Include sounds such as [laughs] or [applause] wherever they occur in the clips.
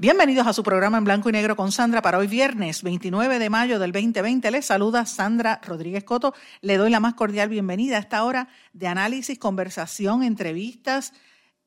Bienvenidos a su programa en blanco y negro con Sandra para hoy viernes 29 de mayo del 2020. Les saluda Sandra Rodríguez Coto. Le doy la más cordial bienvenida a esta hora de análisis, conversación, entrevistas,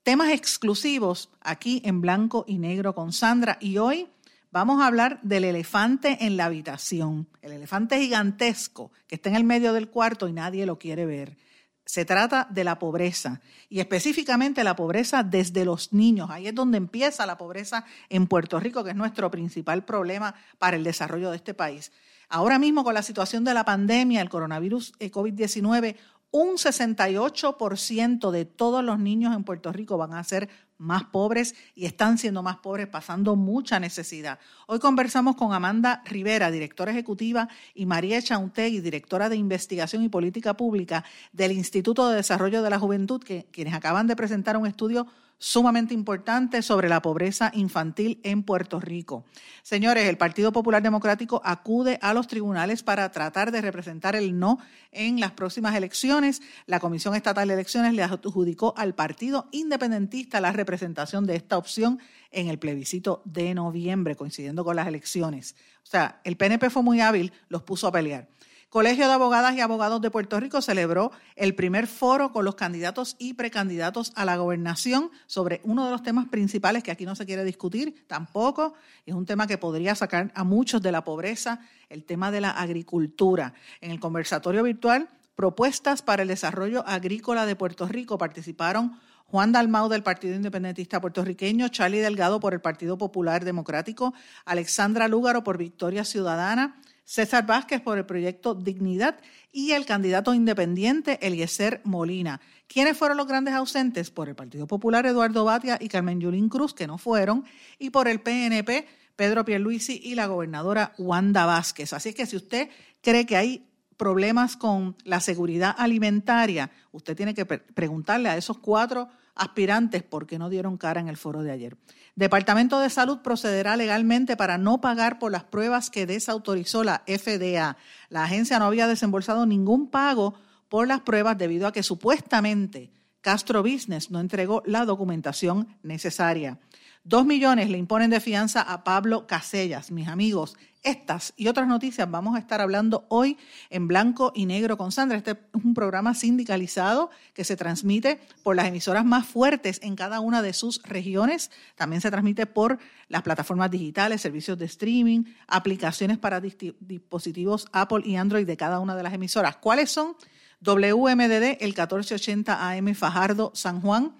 temas exclusivos aquí en blanco y negro con Sandra. Y hoy vamos a hablar del elefante en la habitación, el elefante gigantesco que está en el medio del cuarto y nadie lo quiere ver. Se trata de la pobreza y específicamente la pobreza desde los niños. Ahí es donde empieza la pobreza en Puerto Rico, que es nuestro principal problema para el desarrollo de este país. Ahora mismo con la situación de la pandemia, el coronavirus eh, COVID-19, un 68% de todos los niños en Puerto Rico van a ser más pobres y están siendo más pobres, pasando mucha necesidad. Hoy conversamos con Amanda Rivera, directora ejecutiva, y María Chauntegui, directora de investigación y política pública del Instituto de Desarrollo de la Juventud, quienes acaban de presentar un estudio sumamente importante sobre la pobreza infantil en Puerto Rico. Señores, el Partido Popular Democrático acude a los tribunales para tratar de representar el no en las próximas elecciones. La Comisión Estatal de Elecciones le adjudicó al Partido Independentista la representación de esta opción en el plebiscito de noviembre, coincidiendo con las elecciones. O sea, el PNP fue muy hábil, los puso a pelear. Colegio de Abogadas y Abogados de Puerto Rico celebró el primer foro con los candidatos y precandidatos a la gobernación sobre uno de los temas principales que aquí no se quiere discutir tampoco. Es un tema que podría sacar a muchos de la pobreza, el tema de la agricultura. En el conversatorio virtual, propuestas para el desarrollo agrícola de Puerto Rico participaron Juan Dalmau del Partido Independentista Puertorriqueño, Charlie Delgado por el Partido Popular Democrático, Alexandra Lúgaro por Victoria Ciudadana, César Vázquez por el proyecto Dignidad y el candidato independiente Eliezer Molina. ¿Quiénes fueron los grandes ausentes? Por el Partido Popular Eduardo Batia y Carmen Yulín Cruz, que no fueron, y por el PNP Pedro Pierluisi y la gobernadora Wanda Vázquez. Así que si usted cree que hay problemas con la seguridad alimentaria, usted tiene que preguntarle a esos cuatro aspirantes por qué no dieron cara en el foro de ayer. Departamento de Salud procederá legalmente para no pagar por las pruebas que desautorizó la FDA. La agencia no había desembolsado ningún pago por las pruebas debido a que supuestamente Castro Business no entregó la documentación necesaria. Dos millones le imponen de fianza a Pablo Casellas. Mis amigos, estas y otras noticias vamos a estar hablando hoy en blanco y negro con Sandra. Este es un programa sindicalizado que se transmite por las emisoras más fuertes en cada una de sus regiones. También se transmite por las plataformas digitales, servicios de streaming, aplicaciones para dispositivos Apple y Android de cada una de las emisoras. ¿Cuáles son? WMDD, el 1480 AM Fajardo, San Juan.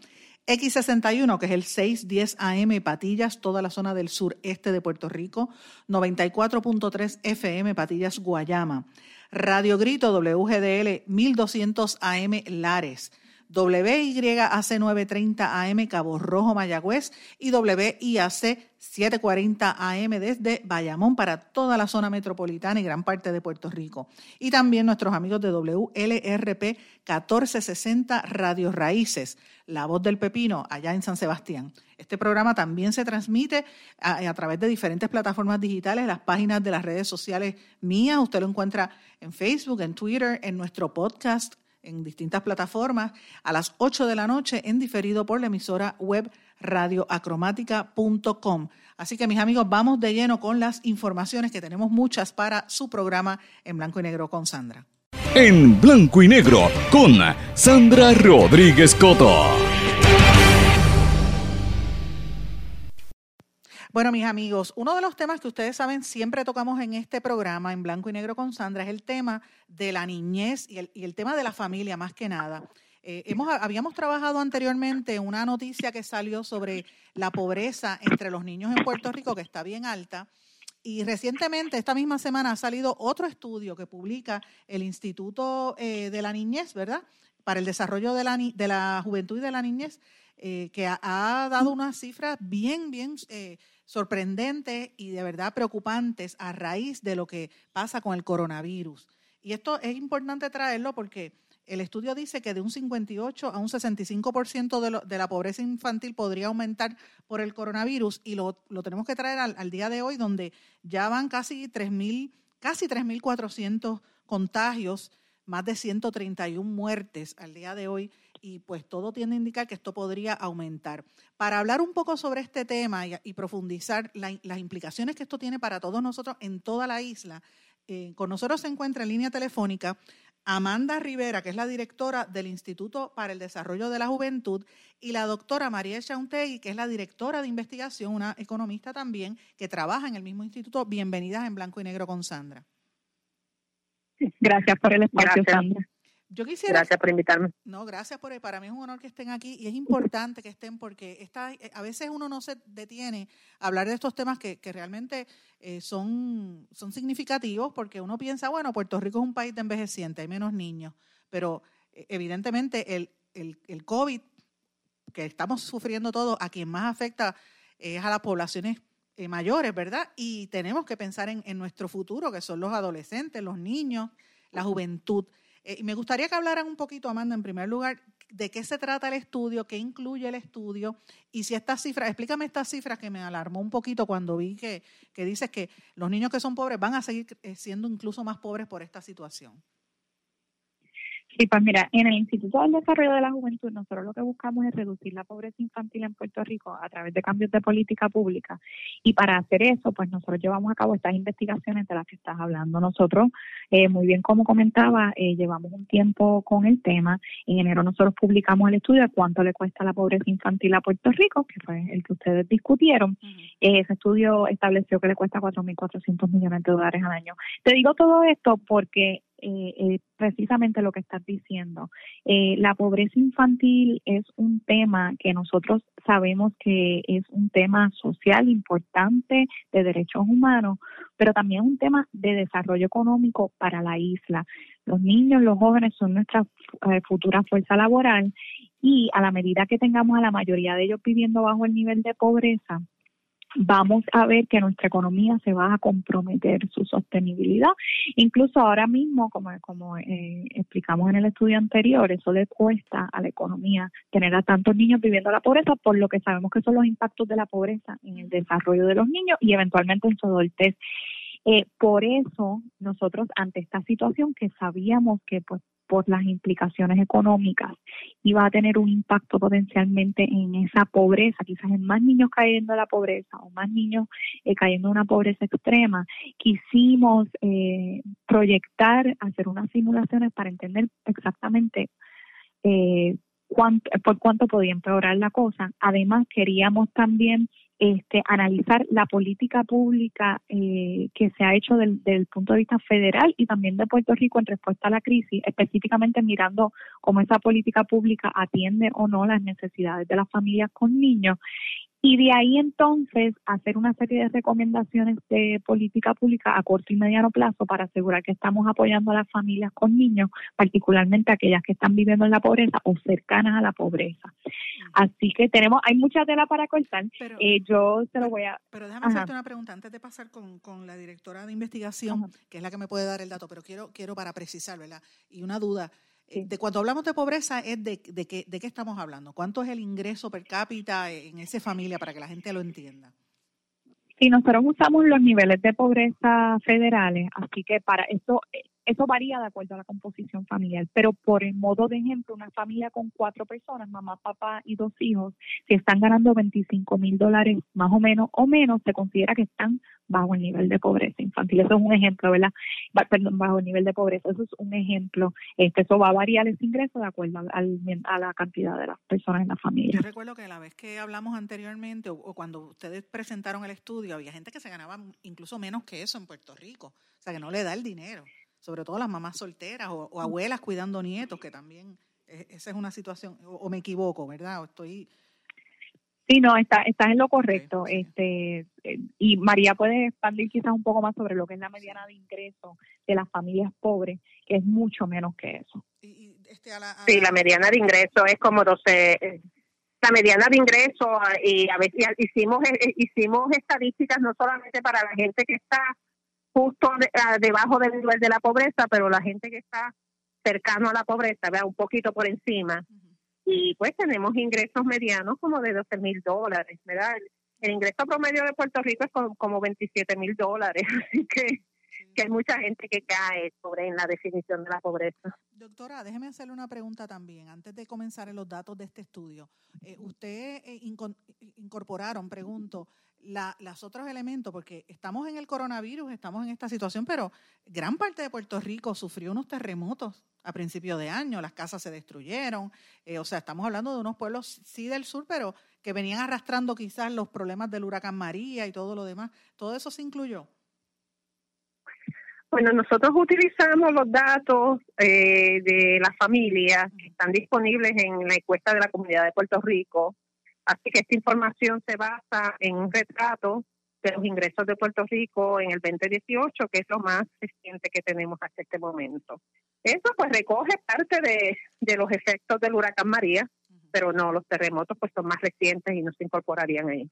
X61, que es el 610 AM Patillas, toda la zona del sureste de Puerto Rico, 94.3 FM Patillas, Guayama, Radio Grito WGDL 1200 AM Lares, WYAC 930 AM Cabo Rojo Mayagüez y WIAC 740 AM desde Bayamón para toda la zona metropolitana y gran parte de Puerto Rico. Y también nuestros amigos de WLRP 1460 Radio Raíces, La Voz del Pepino, allá en San Sebastián. Este programa también se transmite a, través de diferentes plataformas digitales, las páginas de las redes sociales mías. Usted lo encuentra en Facebook, en Twitter, en nuestro podcast en distintas plataformas a las 8 de la noche en diferido por la emisora web radioacromática.com. Así que mis amigos, vamos de lleno con las informaciones que tenemos muchas para su programa en blanco y negro con Sandra. En blanco y negro con Sandra Rodríguez Coto. Bueno, mis amigos, uno de los temas que ustedes saben siempre tocamos en este programa, en blanco y negro con Sandra, es el tema de la niñez y el, tema de la familia, más que nada. Eh, hemos, habíamos trabajado anteriormente una noticia que salió sobre la pobreza entre los niños en Puerto Rico, que está bien alta. Y recientemente, esta misma semana, ha salido otro estudio que publica el Instituto eh, de la Niñez, ¿verdad? para el desarrollo de la, juventud y de la niñez, eh, que ha, dado unas cifras bien, bien sorprendentes y de verdad preocupantes a raíz de lo que pasa con el coronavirus. Y esto es importante traerlo porque el estudio dice que de un 58 a un 65% de, lo, de la pobreza infantil podría aumentar por el coronavirus y lo, tenemos que traer al, día de hoy donde ya van casi 3.000, casi 3.400 contagios, más de 131 muertes al día de hoy y pues todo tiende a indicar que esto podría aumentar. Para hablar un poco sobre este tema y, profundizar las implicaciones que esto tiene para todos nosotros en toda la isla, eh, con nosotros se encuentra en línea telefónica Amanda Rivera, que es la directora del Instituto para el Desarrollo de la Juventud, y la doctora María Chauntegui, que es la directora de investigación, una economista también, que trabaja en el mismo instituto. Bienvenidas en Blanco y Negro con Sandra. Gracias por el espacio, Sandra. Yo quisiera, gracias por invitarme. No, gracias por para mí es un honor que estén aquí y es importante que estén porque a veces uno no se detiene a hablar de estos temas que, realmente eh, son, son significativos porque uno piensa, bueno, Puerto Rico es un país de envejecientes, hay menos niños, pero eh, evidentemente el, el, el COVID que estamos sufriendo todos, a quien más afecta es a las poblaciones eh, mayores, ¿verdad? Y tenemos que pensar en, en nuestro futuro, que son los adolescentes, los niños, la juventud. Eh, y me gustaría que hablaran un poquito, Amanda, en primer lugar, de qué se trata el estudio, qué incluye el estudio y si estas cifras, explícame estas cifras que me alarmó un poquito cuando vi que, que dices que los niños que son pobres van a seguir eh, siendo incluso más pobres por esta situación. Sí, pues mira, en el Instituto del Desarrollo de la Juventud nosotros lo que buscamos es reducir la pobreza infantil en Puerto Rico a través de cambios de política pública y para hacer eso, pues nosotros llevamos a cabo estas investigaciones de las que estás hablando. Nosotros, eh, muy bien como comentaba, eh, llevamos un tiempo con el tema. En enero nosotros publicamos el estudio de cuánto le cuesta la pobreza infantil a Puerto Rico, que fue el que ustedes discutieron. Eh, ese estudio estableció que le cuesta 4.400 millones de dólares al año. Te digo todo esto porque eh, eh, precisamente lo que estás diciendo. Eh, la pobreza infantil es un tema que nosotros sabemos que es un tema social importante de derechos humanos, pero también un tema de desarrollo económico para la isla. Los niños, los jóvenes son nuestra eh, futura fuerza laboral y a la medida que tengamos a la mayoría de ellos viviendo bajo el nivel de pobreza, vamos a ver que nuestra economía se va a comprometer su sostenibilidad. Incluso ahora mismo, como, como eh, explicamos en el estudio anterior, eso le cuesta a la economía tener a tantos niños viviendo la pobreza, por lo que sabemos que son los impactos de la pobreza en el desarrollo de los niños y eventualmente en su adultez. Eh, por eso nosotros ante esta situación que sabíamos que pues por las implicaciones económicas iba a tener un impacto potencialmente en esa pobreza, quizás en más niños cayendo en la pobreza o más niños eh, cayendo en una pobreza extrema. Quisimos eh, proyectar, hacer unas simulaciones para entender exactamente eh, cuánto, por cuánto podía empeorar la cosa. Además, queríamos también este, analizar la política pública eh, que se ha hecho del, del, punto de vista federal y también de Puerto Rico en respuesta a la crisis, específicamente mirando cómo esa política pública atiende o no las necesidades de las familias con niños y de ahí entonces hacer una serie de recomendaciones de política pública a corto y mediano plazo para asegurar que estamos apoyando a las familias con niños, particularmente aquellas que están viviendo en la pobreza o cercanas a la pobreza. Así que tenemos, hay mucha tela para cortar. Pero, eh, yo se lo voy a... Pero déjame hacerte una pregunta antes de pasar con, con la directora de investigación, que es la que me puede dar el dato, pero quiero, quiero para precisar, ¿verdad? Y una duda. De cuando hablamos de pobreza, es de, de, qué, ¿de qué estamos hablando? ¿Cuánto es el ingreso per cápita en esa familia para que la gente lo entienda? Sí, nosotros usamos los niveles de pobreza federales, así que para eso eso varía de acuerdo a la composición familiar, pero por el modo de ejemplo, una familia con cuatro personas, mamá, papá y dos hijos, si están ganando 25 mil dólares más o menos o menos, se considera que están bajo el nivel de pobreza infantil. Eso es un ejemplo, ¿verdad? Perdón, bajo el nivel de pobreza. Eso es un ejemplo. Este, eso va a variar ese ingreso de acuerdo al, a la cantidad de las personas en la familia. Yo recuerdo que la vez que hablamos anteriormente o, o cuando ustedes presentaron el estudio, había gente que se ganaba incluso menos que eso en Puerto Rico. O sea, que no le da el dinero sobre todo las mamás solteras o, abuelas cuidando nietos, que también e, esa es una situación, o, me equivoco, ¿verdad? O estoy... Sí, no, está, estás en lo correcto. este eh, Y María puede expandir quizás un poco más sobre lo que es la mediana de ingreso de las familias pobres, que es mucho menos que eso. Y, este, a la, Sí, la mediana de ingreso es como 12, la mediana de ingreso y a veces hicimos hicimos estadísticas no solamente para la gente que está justo debajo del nivel de la pobreza, pero la gente que está cercano a la pobreza, vea un poquito por encima. Y pues tenemos ingresos medianos como de 12 mil dólares, ¿verdad? El, ingreso promedio de Puerto Rico es como, como 27 mil dólares, [laughs] así que que hay mucha gente que cae sobre en la definición de la pobreza. Doctora, déjeme hacerle una pregunta también, antes de comenzar en los datos de este estudio. Eh, usted eh, incorporaron, pregunto, la, los otros elementos, porque estamos en el coronavirus, estamos en esta situación, pero gran parte de Puerto Rico sufrió unos terremotos a principio de año, las casas se destruyeron, eh, o sea, estamos hablando de unos pueblos, sí del sur, pero que venían arrastrando quizás los problemas del huracán María y todo lo demás. ¿Todo eso se incluyó? Bueno, nosotros utilizamos los datos eh, de las familias que están disponibles en la encuesta de la comunidad de Puerto Rico. Así que esta información se basa en un retrato de los ingresos de Puerto Rico en el 2018, que es lo más reciente que tenemos hasta este momento. Eso pues recoge parte de, de los efectos del huracán María, pero no, los terremotos pues son más recientes y no se incorporarían ahí.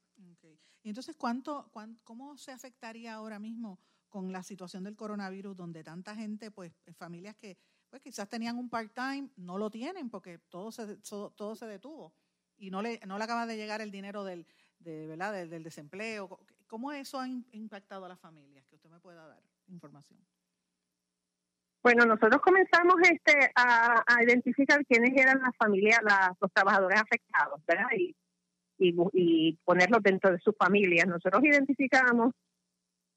Y entonces, ¿cuánto, ¿cómo se afectaría ahora mismo con la situación del coronavirus, donde tanta gente, pues familias que pues quizás tenían un part-time, no lo tienen porque todo se, todo se detuvo y no le, no le acaba de llegar el dinero del, de, ¿verdad? Del, desempleo. ¿Cómo eso ha impactado a las familias? Que usted me pueda dar información. Bueno, nosotros comenzamos este a, identificar quiénes eran las familias, los trabajadores afectados, ¿verdad? Y, y, y ponerlos dentro de sus familias. Nosotros identificamos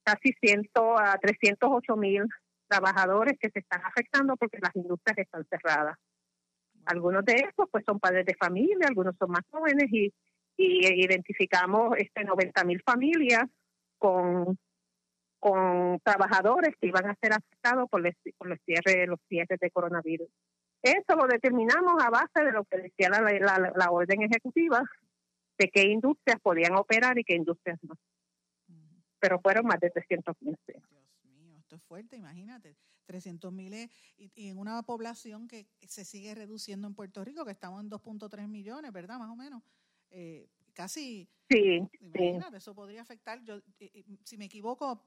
casi 100 a 308 mil trabajadores que se están afectando porque las industrias están cerradas. Algunos de estos pues son padres de familia, algunos son más jóvenes y, y identificamos este 90 mil familias con con trabajadores que iban a ser afectados por, por los cierres los cierres de coronavirus. Eso lo determinamos a base de lo que decía la, la, la orden ejecutiva de qué industrias podían operar y qué industrias no pero fueron más de 300 mil. Esto es fuerte, imagínate. 300 mil y, en una población que se sigue reduciendo en Puerto Rico, que estamos en 2.3 millones, ¿verdad? Más o menos. Eh, casi. Sí. Imagínate, eso podría afectar. Yo, si me equivoco,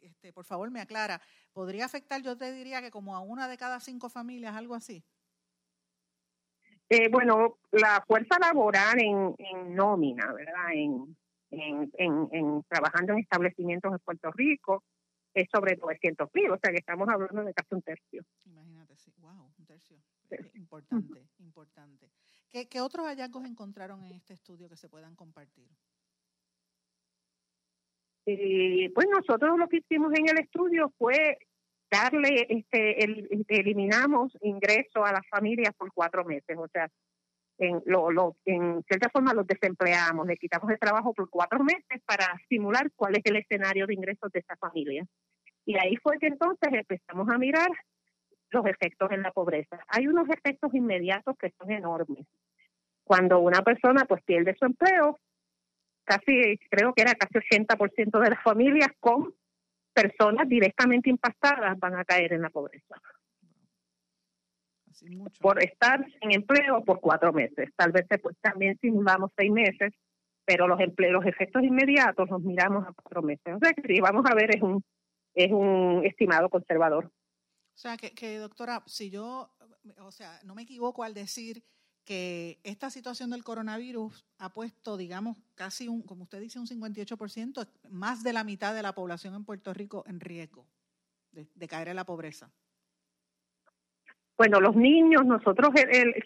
este, por favor me aclara. ¿Podría afectar, yo te diría que como a una de cada cinco familias, algo así? Eh, bueno, la fuerza laboral en, en nómina, ¿verdad? En, en, en, trabajando en establecimientos en Puerto Rico es sobre 900 mil, o sea que estamos hablando de casi un tercio. Imagínate, sí, wow, un tercio. Importante, [laughs] importante. ¿Qué, ¿Qué otros hallazgos encontraron en este estudio que se puedan compartir? Eh, pues nosotros lo que hicimos en el estudio fue darle, este, el, eliminamos ingreso a las familias por cuatro meses, o sea, en, lo, lo, en cierta forma los desempleamos, le quitamos el trabajo por cuatro meses para simular cuál es el escenario de ingresos de esa familia. Y ahí fue que entonces empezamos a mirar los efectos en la pobreza. Hay unos efectos inmediatos que son enormes. Cuando una persona pues pierde su empleo, casi creo que era casi 80% de las familias con personas directamente impactadas van a caer en la pobreza por estar sin empleo por cuatro meses. Tal vez pues, también simulamos seis meses, pero los empleos, los efectos inmediatos los miramos a cuatro meses. O sea que si vamos a ver es un es un estimado conservador. O sea que, que doctora, si yo, o sea, no me equivoco al decir que esta situación del coronavirus ha puesto, digamos, casi un, como usted dice, un 58%, más de la mitad de la población en Puerto Rico en riesgo de caer en la pobreza. Bueno, los niños, nosotros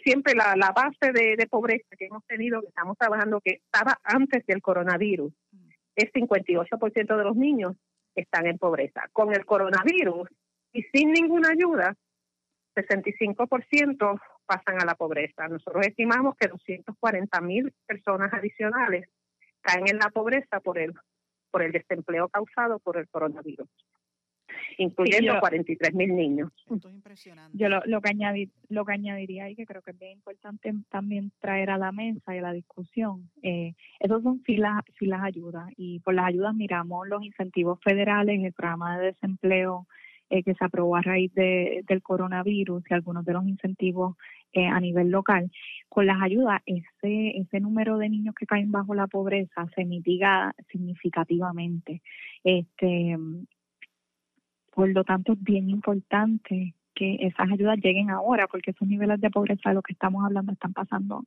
siempre la, base de, pobreza que hemos tenido, que estamos trabajando, que estaba antes del coronavirus, es 58% de los niños están en pobreza. Con el coronavirus y sin ninguna ayuda, 65% pasan a la pobreza. Nosotros estimamos que 240 mil personas adicionales caen en la pobreza por el, por el desempleo causado por el coronavirus incluyendo 43 mil niños. Yo lo, lo, que añadir, lo que añadiría y que creo que es bien importante también traer a la mesa y a la discusión, eh, esos son filas, filas ayudas y por las ayudas miramos los incentivos federales, el programa de desempleo eh, que se aprobó a raíz de, del coronavirus y algunos de los incentivos eh, a nivel local, con las ayudas ese, ese número de niños que caen bajo la pobreza se mitiga significativamente. Este, por lo tanto, es bien importante que esas ayudas lleguen ahora, porque esos niveles de pobreza de los que estamos hablando están pasando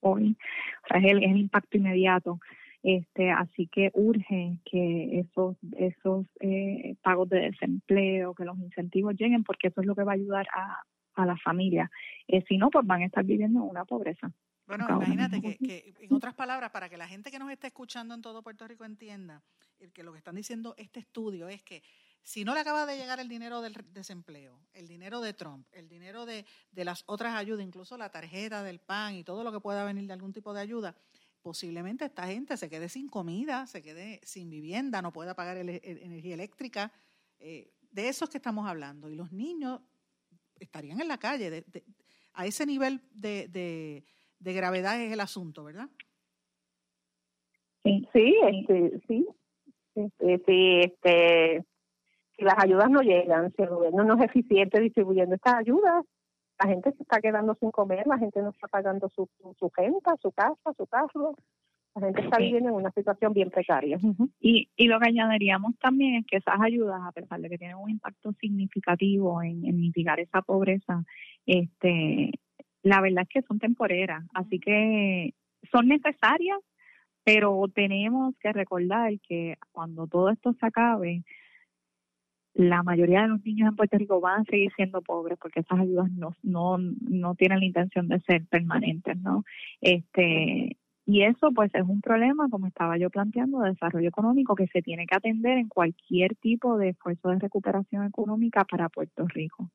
hoy. O sea, es el, es el impacto inmediato. Este, así que urge que esos, esos eh, pagos de desempleo, que los incentivos lleguen, porque eso es lo que va a ayudar a, a las familias. Eh, si no, pues van a estar viviendo en una pobreza. Bueno, imagínate que, que, en otras palabras, para que la gente que nos está escuchando en todo Puerto Rico entienda, que lo que están diciendo este estudio es que si no le acaba de llegar el dinero del desempleo, el dinero de Trump, el dinero de, de las otras ayudas, incluso la tarjeta del PAN y todo lo que pueda venir de algún tipo de ayuda, posiblemente esta gente se quede sin comida, se quede sin vivienda, no pueda pagar energía eléctrica. Eh, de eso es que estamos hablando. Y los niños estarían en la calle. a ese nivel de, de, gravedad es el asunto, ¿verdad? Sí, sí, este, sí. Este, sí, este, si las ayudas no llegan, si el gobierno no es eficiente distribuyendo estas ayudas, la gente se está quedando sin comer, la gente no está pagando su, su, su renta, su casa, su carro. La gente está viviendo en una situación bien precaria. y, y lo que añadiríamos también es que esas ayudas, a pesar de que tienen un impacto significativo en, en mitigar esa pobreza, este, la verdad es que son temporeras, así que son necesarias, pero tenemos que recordar que cuando todo esto se acabe, la mayoría de los niños en Puerto Rico van a seguir siendo pobres porque esas ayudas no, no, no tienen la intención de ser permanentes, ¿no? Este, y eso pues es un problema, como estaba yo planteando, de desarrollo económico que se tiene que atender en cualquier tipo de esfuerzo de recuperación económica para Puerto Rico.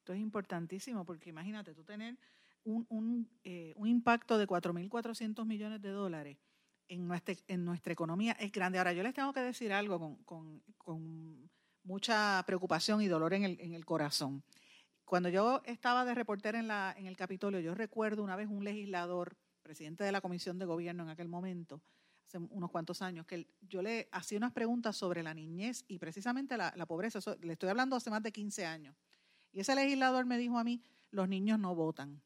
Esto es importantísimo porque imagínate tú tener un, un, eh, un impacto de 4.400 millones de dólares en nuestra, en nuestra economía es grande. Ahora, yo les tengo que decir algo con, con, con mucha preocupación y dolor en el, en el corazón. Cuando yo estaba de reportera en, la, en el Capitolio, yo recuerdo una vez un legislador, presidente de la Comisión de Gobierno en aquel momento, hace unos cuantos años, que yo le hacía unas preguntas sobre la niñez y precisamente la, la pobreza. le estoy hablando hace más de 15 años. Y ese legislador me dijo a mí, los niños no votan.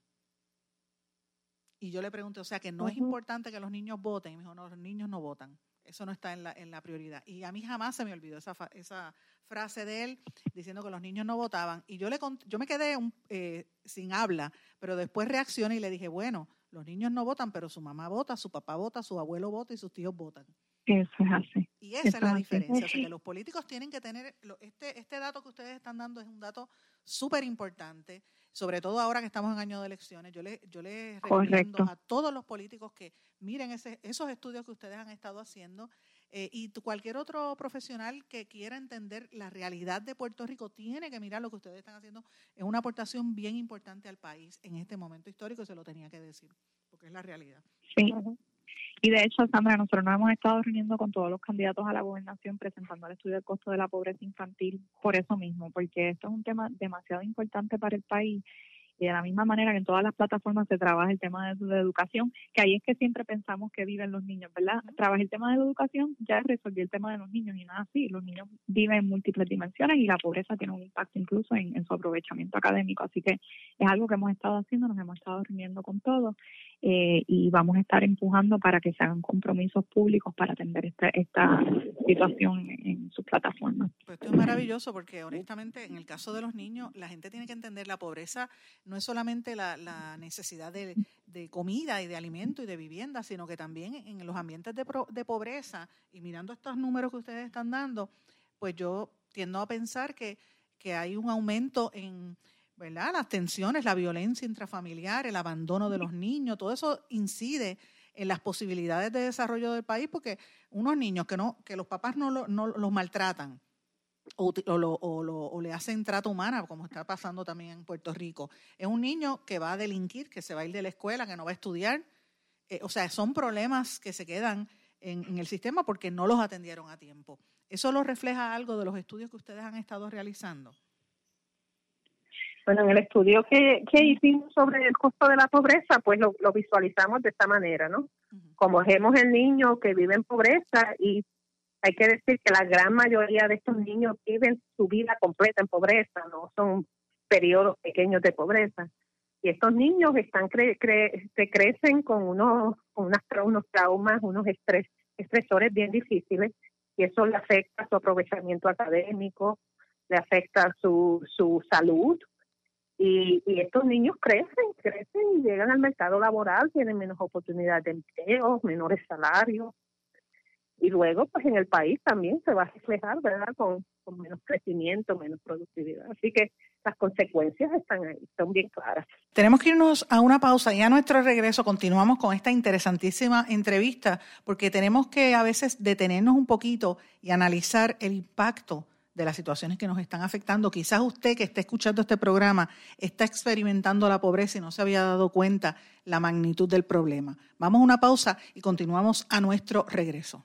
Y yo le pregunté, o sea, que no es importante que los niños voten. Y me dijo, no, los niños no votan. Eso no está en la, en la prioridad. Y a mí jamás se me olvidó esa, esa frase de él diciendo que los niños no votaban. Y yo, le, yo me quedé eh, sin habla, pero después reaccioné y le dije, bueno, los niños no votan, pero su mamá vota, su papá vota, su abuelo vota y sus tíos votan. Eso es así. Y esa es la diferencia. O sea, que los políticos tienen que tener, este, este dato que ustedes están dando es un dato súper importante, sobre todo ahora que estamos en año de elecciones. Yo les yo les recomiendo a todos los políticos que miren ese, esos estudios que ustedes han estado haciendo eh, y cualquier otro profesional que quiera entender la realidad de Puerto Rico tiene que mirar lo que ustedes están haciendo. Es una aportación bien importante al país en este momento histórico y se lo tenía que decir, porque es la realidad. Sí. Y de hecho, Sandra, nosotros nos hemos estado reuniendo con todos los candidatos a la gobernación presentando el estudio del costo de la pobreza infantil por eso mismo, porque esto es un tema demasiado importante para el país y de la misma manera que en todas las plataformas se trabaja el tema de, de educación, que ahí es que siempre pensamos que viven los niños, ¿verdad? Trabaja el tema de la educación, ya resolvió el tema de los niños y nada así. Los niños viven en múltiples dimensiones y la pobreza tiene un impacto incluso en, en su aprovechamiento académico. Así que es algo que hemos estado haciendo, nos hemos estado reuniendo con todos eh, y vamos a estar empujando para que se hagan compromisos públicos para atender esta, esta situación en sus plataformas. Pues esto es maravilloso porque honestamente en el caso de los niños la gente tiene que entender la pobreza no es solamente la, la necesidad de, comida y de alimento y de vivienda, sino que también en los ambientes de, de pobreza y mirando estos números que ustedes están dando, pues yo tiendo a pensar que, hay un aumento en ¿verdad? Las tensiones, la violencia intrafamiliar, el abandono de los niños, todo eso incide en las posibilidades de desarrollo del país porque unos niños que no que los papás no, no los maltratan o, o, le hacen trato humana, como está pasando también en Puerto Rico. Es un niño que va a delinquir, que se va a ir de la escuela, que no va a estudiar. Eh, o sea, son problemas que se quedan en, en, el sistema porque no los atendieron a tiempo. ¿Eso lo refleja algo de los estudios que ustedes han estado realizando? Bueno, en el estudio que, que hicimos sobre el costo de la pobreza, pues lo, lo visualizamos de esta manera, ¿no? Como vemos el niño que vive en pobreza y hay que decir que la gran mayoría de estos niños viven su vida completa en pobreza, no son periodos pequeños de pobreza. Y estos niños están cre se crecen con unos, con unos traumas, unos estrés, estresores bien difíciles, y eso le afecta su aprovechamiento académico, le afecta su, su salud, y, y, estos niños crecen, crecen y llegan al mercado laboral, tienen menos oportunidades de empleo, menores salarios. Y luego, pues en el país también se va a reflejar, ¿verdad? Con, menos crecimiento, menos productividad. Así que las consecuencias están ahí, son bien claras. Tenemos que irnos a una pausa y a nuestro regreso continuamos con esta interesantísima entrevista porque tenemos que a veces detenernos un poquito y analizar el impacto de las situaciones que nos están afectando. Quizás usted que está escuchando este programa está experimentando la pobreza y no se había dado cuenta la magnitud del problema. Vamos a una pausa y continuamos a nuestro regreso.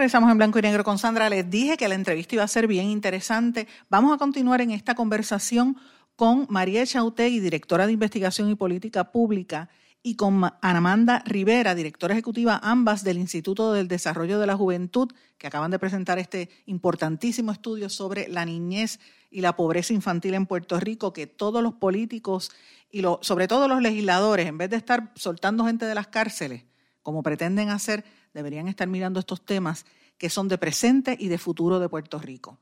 Regresamos en blanco y negro con Sandra. Les dije que la entrevista iba a ser bien interesante. Vamos a continuar en esta conversación con María Chautegui, directora de Investigación y Política Pública, y con Anamanda Rivera, directora ejecutiva ambas del Instituto del Desarrollo de la Juventud, que acaban de presentar este importantísimo estudio sobre la niñez y la pobreza infantil en Puerto Rico, que todos los políticos y sobre todo los legisladores, en vez de estar soltando gente de las cárceles, como pretenden hacer, deberían estar mirando estos temas que son de presente y de futuro de Puerto Rico.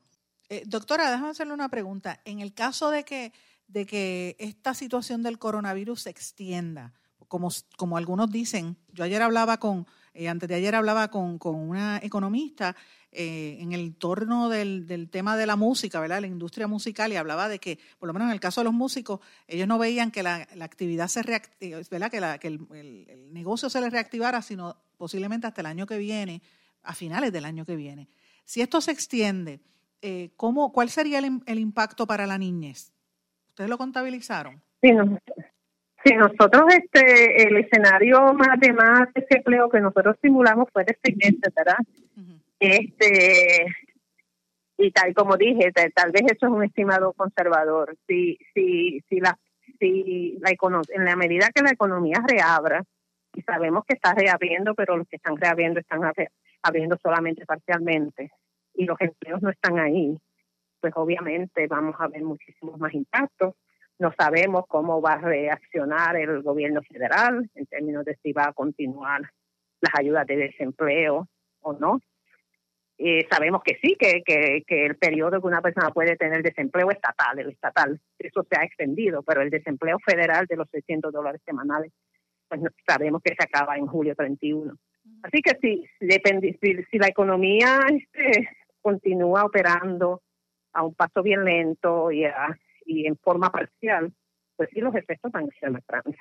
Eh, doctora, déjame hacerle una pregunta. En el caso de que, de que esta situación del coronavirus se extienda, como, como algunos dicen, yo ayer hablaba con, eh, antes de ayer hablaba con, con una economista eh, en el torno del, del, tema de la música, ¿verdad? La industria musical y hablaba de que, por lo menos en el caso de los músicos, ellos no veían que la, la actividad se reactiva, ¿verdad? Que, la, que el, el, negocio se les reactivara, sino posiblemente hasta el año que viene, a finales del año que viene. Si esto se extiende, eh, ¿cómo, ¿cuál sería el, el, impacto para la niñez? ¿Ustedes lo contabilizaron? Sí, no, sí nosotros este el escenario más de más desempleo que nosotros simulamos fue de seis ¿verdad? Este, y tal como dije, tal, vez eso es un estimado conservador. Si, si, si la, si la en la medida que la economía reabra, y sabemos que está reabriendo, pero los que están reabriendo están abriendo solamente parcialmente, y los empleos no están ahí, pues obviamente vamos a ver muchísimos más impactos. No sabemos cómo va a reaccionar el gobierno federal en términos de si va a continuar las ayudas de desempleo o no. Eh, sabemos que sí, que, que, que, el periodo que una persona puede tener desempleo estatal, el estatal, eso se ha extendido, pero el desempleo federal de los 600 dólares semanales, pues sabemos que se acaba en julio 31. Así que depende, si, si la economía este, continúa operando a un paso bien lento y, y en forma parcial, pues sí, los efectos van a ser más grandes.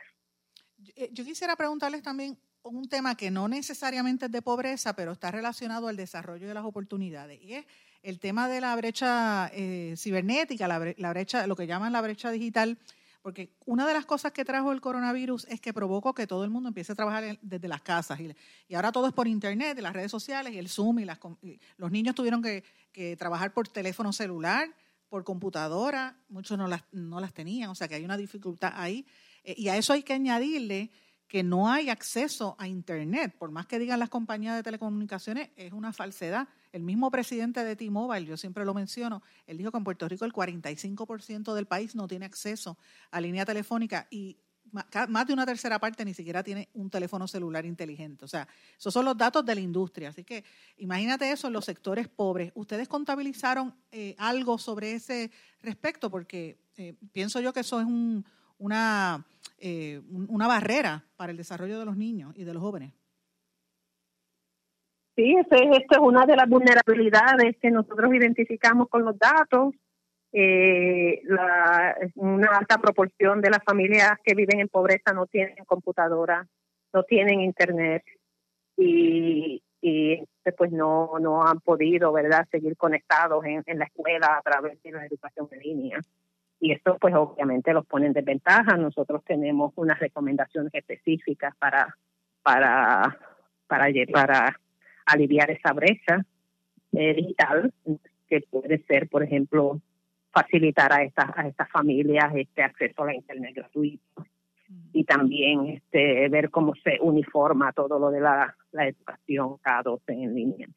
Yo quisiera preguntarles también, un tema que no necesariamente es de pobreza, pero está relacionado al desarrollo de las oportunidades. Y es el tema de la brecha eh, cibernética, la, brecha, lo que llaman la brecha digital, porque una de las cosas que trajo el coronavirus es que provocó que todo el mundo empiece a trabajar desde las casas. Y, y ahora todo es por internet, las redes sociales y el Zoom. Y, las, los niños tuvieron que, que, trabajar por teléfono celular, por computadora. Muchos no las, no las tenían, o sea que hay una dificultad ahí. Eh, y a eso hay que añadirle que no hay acceso a Internet. Por más que digan las compañías de telecomunicaciones, es una falsedad. El mismo presidente de T-Mobile, yo siempre lo menciono, él dijo que en Puerto Rico el 45% del país no tiene acceso a línea telefónica y más de una tercera parte ni siquiera tiene un teléfono celular inteligente. O sea, esos son los datos de la industria. Así que imagínate eso en los sectores pobres. ¿Ustedes contabilizaron eh, algo sobre ese respecto? Porque eh, pienso yo que eso es un, una eh, una barrera para el desarrollo de los niños y de los jóvenes. Sí, esta es una de las vulnerabilidades que nosotros identificamos con los datos. Eh, una alta proporción de las familias que viven en pobreza no tienen computadora, no tienen internet y, y entonces pues no no han podido verdad seguir conectados en, en la escuela a través de la educación en línea y esto pues obviamente los pone en desventaja nosotros tenemos unas recomendaciones específicas para para para aliviar esa brecha digital que puede ser por ejemplo facilitar a estas a estas familias este acceso a la internet gratuito y también este ver cómo se uniforma todo lo de la, la educación K12 en línea.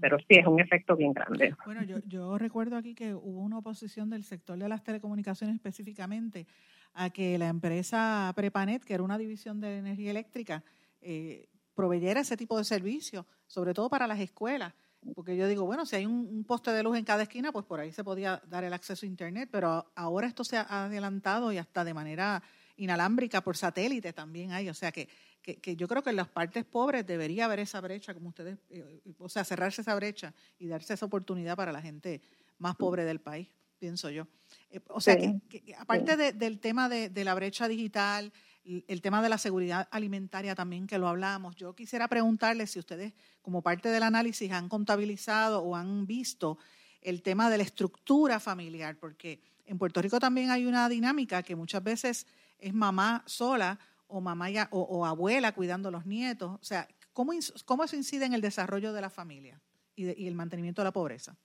Pero sí es un efecto bien grande. Bueno, yo, yo recuerdo aquí que hubo una oposición del sector de las telecomunicaciones específicamente a que la empresa Prepanet, que era una división de energía eléctrica, eh, proveyera ese tipo de servicio, sobre todo para las escuelas. Porque yo digo, bueno, si hay un, un, poste de luz en cada esquina, pues por ahí se podía dar el acceso a Internet, pero ahora esto se ha adelantado y hasta de manera inalámbrica por satélite también hay. O sea que, que, yo creo que en las partes pobres debería haber esa brecha, como ustedes, eh, o sea, cerrarse esa brecha y darse esa oportunidad para la gente más pobre del país, pienso yo. Eh, o sea, que, aparte del tema de, de, la brecha digital, el tema de la seguridad alimentaria también que lo hablamos, yo quisiera preguntarles si ustedes, como parte del análisis, han contabilizado o han visto el tema de la estructura familiar, porque en Puerto Rico también hay una dinámica que muchas veces es mamá sola o mamá ya, o, abuela cuidando a los nietos. O sea, ¿cómo, ¿cómo eso incide en el desarrollo de la familia y, y el mantenimiento de la pobreza?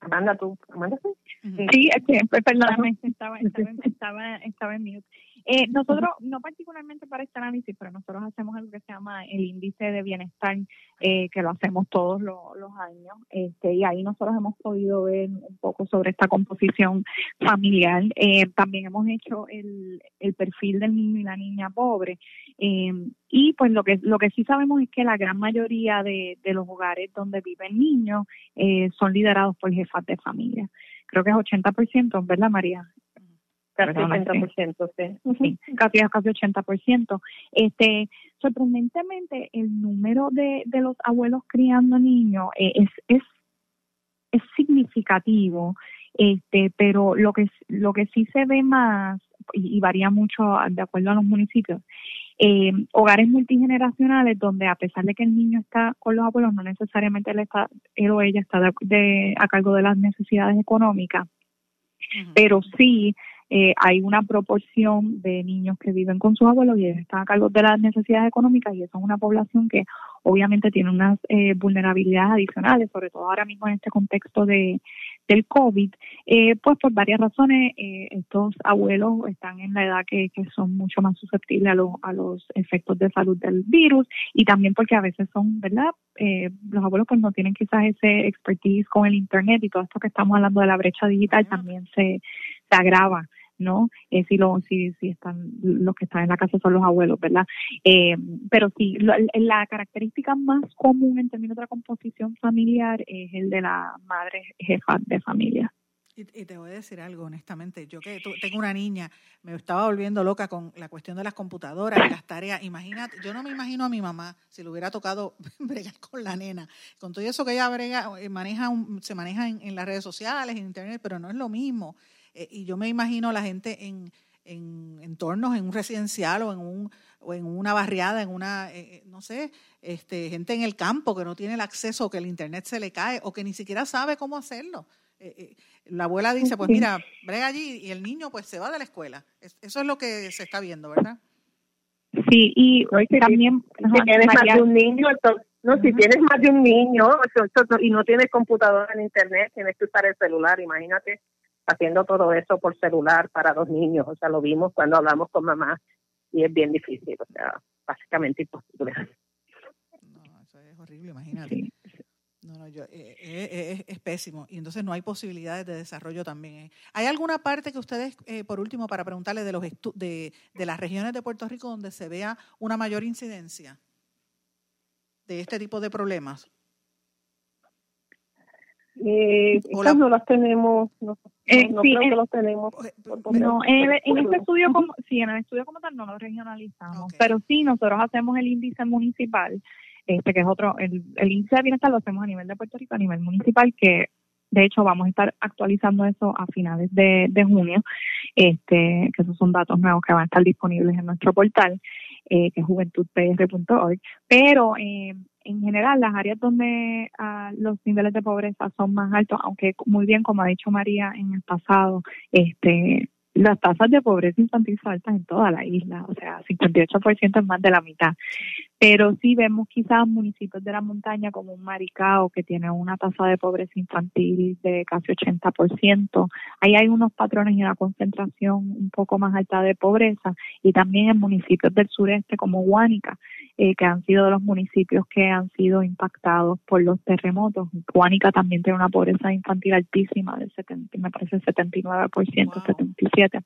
Amanda, tú, Amanda, sí, pues, perdóname, estaba, estaba, estaba, estaba en mute. Eh, nosotros, no particularmente para este análisis, pero nosotros hacemos algo que se llama el índice de bienestar, eh, que lo hacemos todos los años, este, y ahí nosotros hemos podido ver un poco sobre esta composición familiar. Eh, también hemos hecho el, el perfil del niño y la niña pobre, y pues lo que lo que sí sabemos es que la gran mayoría de, de los hogares donde viven niños son liderados por jefas de familia. Creo que es 80%, ¿verdad, María? Casi 80%, sí. casi, casi 80%. Este, sorprendentemente, el número de, de los abuelos criando niños eh, es, es, es significativo, este, pero lo que, lo que sí se ve más, y, varía mucho de acuerdo a los municipios, eh, hogares multigeneracionales donde a pesar de que el niño está con los abuelos, no necesariamente él, está, él o ella está de, a cargo de las necesidades económicas, pero sí eh, hay una proporción de niños que viven con sus abuelos y están a cargo de las necesidades económicas y eso es una población que obviamente tiene unas eh, vulnerabilidades adicionales, sobre todo ahora mismo en este contexto de del COVID, eh, pues por varias razones eh, estos abuelos están en la edad que, que son mucho más susceptibles a, los a los efectos de salud del virus y también porque a veces son, ¿verdad? Eh, los abuelos pues no tienen quizás ese expertise con el Internet y todo esto que estamos hablando de la brecha digital también se, se agrava. ¿No? Eh, si, lo, si, si están, los que están en la casa son los abuelos, ¿verdad? Eh, pero sí, la característica más común en términos de la composición familiar es el de la madre jefa de familia. Y, te voy a decir algo, honestamente, yo que tengo una niña, me estaba volviendo loca con la cuestión de las computadoras las tareas. Imagínate, yo no me imagino a mi mamá si le hubiera tocado [laughs] bregar con la nena, con todo eso que ella brega, eh, maneja se maneja en, en las redes sociales, en internet, pero no es lo mismo. Eh, y yo me imagino la gente en, en entornos, en un residencial o en, un, o en una barriada, en una, eh, eh, no sé, este, gente en el campo que no tiene el acceso o que el internet se le cae o que ni siquiera sabe cómo hacerlo. la abuela dice, pues mira, brega allí y el niño pues se va de la escuela. eso es lo que se está viendo, ¿verdad? Sí, y también... Si tienes más de un niño, no, si tienes más de un niño y no tienes computadora en internet, tienes que usar el celular, imagínate haciendo todo eso por celular para dos niños. O sea, lo vimos cuando hablamos con mamá y es bien difícil, o sea, básicamente imposible. No, eso es horrible, imagínate. No, no, yo, eh, eh, es, pésimo. Y entonces no hay posibilidades de desarrollo también. ¿eh? ¿Hay alguna parte que ustedes, por último, para preguntarle de, los de, de las regiones de Puerto Rico donde se vea una mayor incidencia de este tipo de problemas? Eh, no las tenemos, no, eh, no creo que los tenemos. No, en, este estudio como, sí, en el estudio como tal no lo regionalizamos, pero sí nosotros hacemos el índice municipal, este que es otro, el, el índice de bienestar lo hacemos a nivel de Puerto Rico, a nivel municipal, que de hecho vamos a estar actualizando eso a finales de, de junio, este que esos son datos nuevos que van a estar disponibles en nuestro portal. eh, que es juventudpr.org, pero eh, en general las áreas donde ah, los niveles de pobreza son más altos, aunque muy bien como ha dicho María en el pasado, este las tasas de pobreza infantil son altas en toda la isla, o sea, 58% es más de la mitad. Pero sí vemos quizás municipios de la montaña como un Maricao que tiene una tasa de pobreza infantil de casi 80%. Ahí hay unos patrones y una concentración un poco más alta de pobreza y también en municipios del sureste como Huánica, eh, que han sido de los municipios que han sido impactados por los terremotos. Huánica también tiene una pobreza infantil altísima del 70, me parece el 79%, 77%.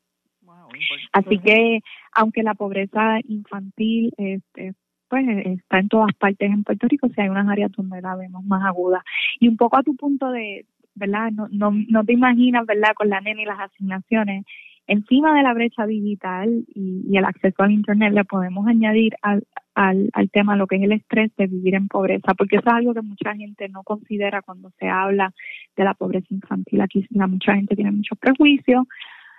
Así que, aunque la pobreza infantil este, pues está en todas partes en Puerto Rico, si hay unas áreas donde la vemos más aguda. Y un poco a tu punto de, ¿verdad? No, no, no te imaginas, ¿verdad? Con la nena y las asignaciones. Encima de la brecha digital y, el acceso al Internet le podemos añadir al, al, al tema lo que es el estrés de vivir en pobreza, porque eso es algo que mucha gente no considera cuando se habla de la pobreza infantil. Aquí mucha gente tiene muchos prejuicios,